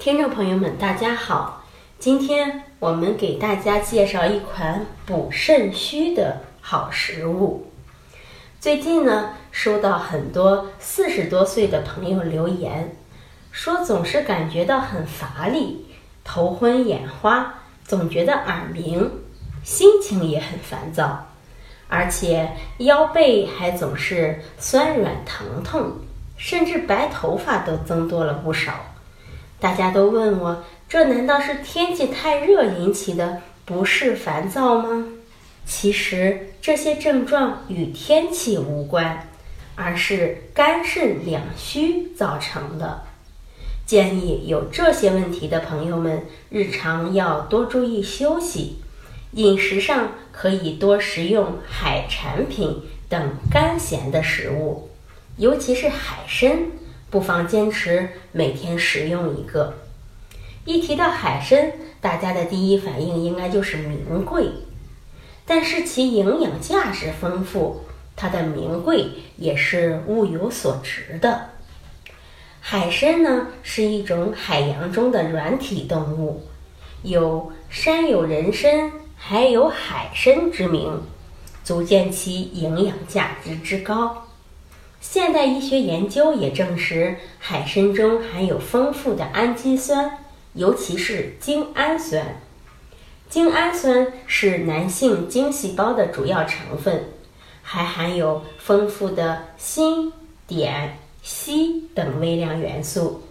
听众朋友们，大家好！今天我们给大家介绍一款补肾虚的好食物。最近呢，收到很多四十多岁的朋友留言，说总是感觉到很乏力、头昏眼花，总觉得耳鸣，心情也很烦躁，而且腰背还总是酸软疼痛，甚至白头发都增多了不少。大家都问我，这难道是天气太热引起的不适烦躁吗？其实这些症状与天气无关，而是肝肾两虚造成的。建议有这些问题的朋友们，日常要多注意休息，饮食上可以多食用海产品等甘咸的食物，尤其是海参。不妨坚持每天食用一个。一提到海参，大家的第一反应应该就是名贵，但是其营养价值丰富，它的名贵也是物有所值的。海参呢是一种海洋中的软体动物，有“山有人参，海有海参”之名，足见其营养价值之高。现代医学研究也证实，海参中含有丰富的氨基酸，尤其是精氨酸。精氨酸是男性精细胞的主要成分，还含有丰富的锌、碘、硒等微量元素，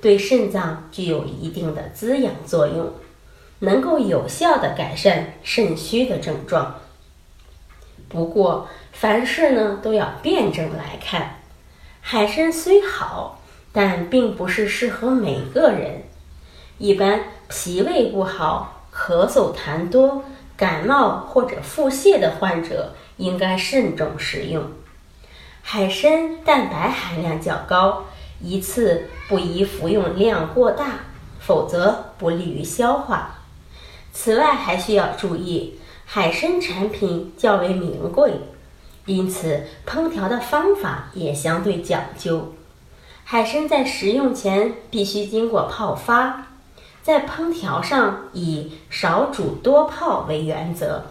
对肾脏具有一定的滋养作用，能够有效的改善肾虚的症状。不过，凡事呢都要辩证来看。海参虽好，但并不是适合每个人。一般脾胃不好、咳嗽痰多、感冒或者腹泻的患者，应该慎重食用。海参蛋白含量较高，一次不宜服用量过大，否则不利于消化。此外，还需要注意。海参产品较为名贵，因此烹调的方法也相对讲究。海参在食用前必须经过泡发，在烹调上以少煮多泡为原则。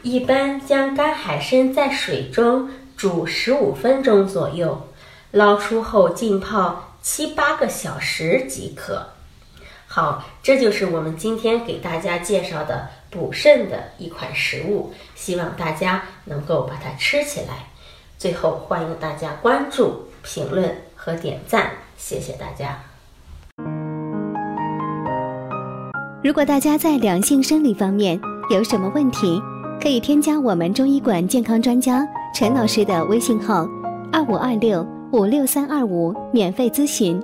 一般将干海参在水中煮十五分钟左右，捞出后浸泡七八个小时即可。好，这就是我们今天给大家介绍的。补肾的一款食物，希望大家能够把它吃起来。最后，欢迎大家关注、评论和点赞，谢谢大家。如果大家在两性生理方面有什么问题，可以添加我们中医馆健康专家陈老师的微信号：二五二六五六三二五，免费咨询。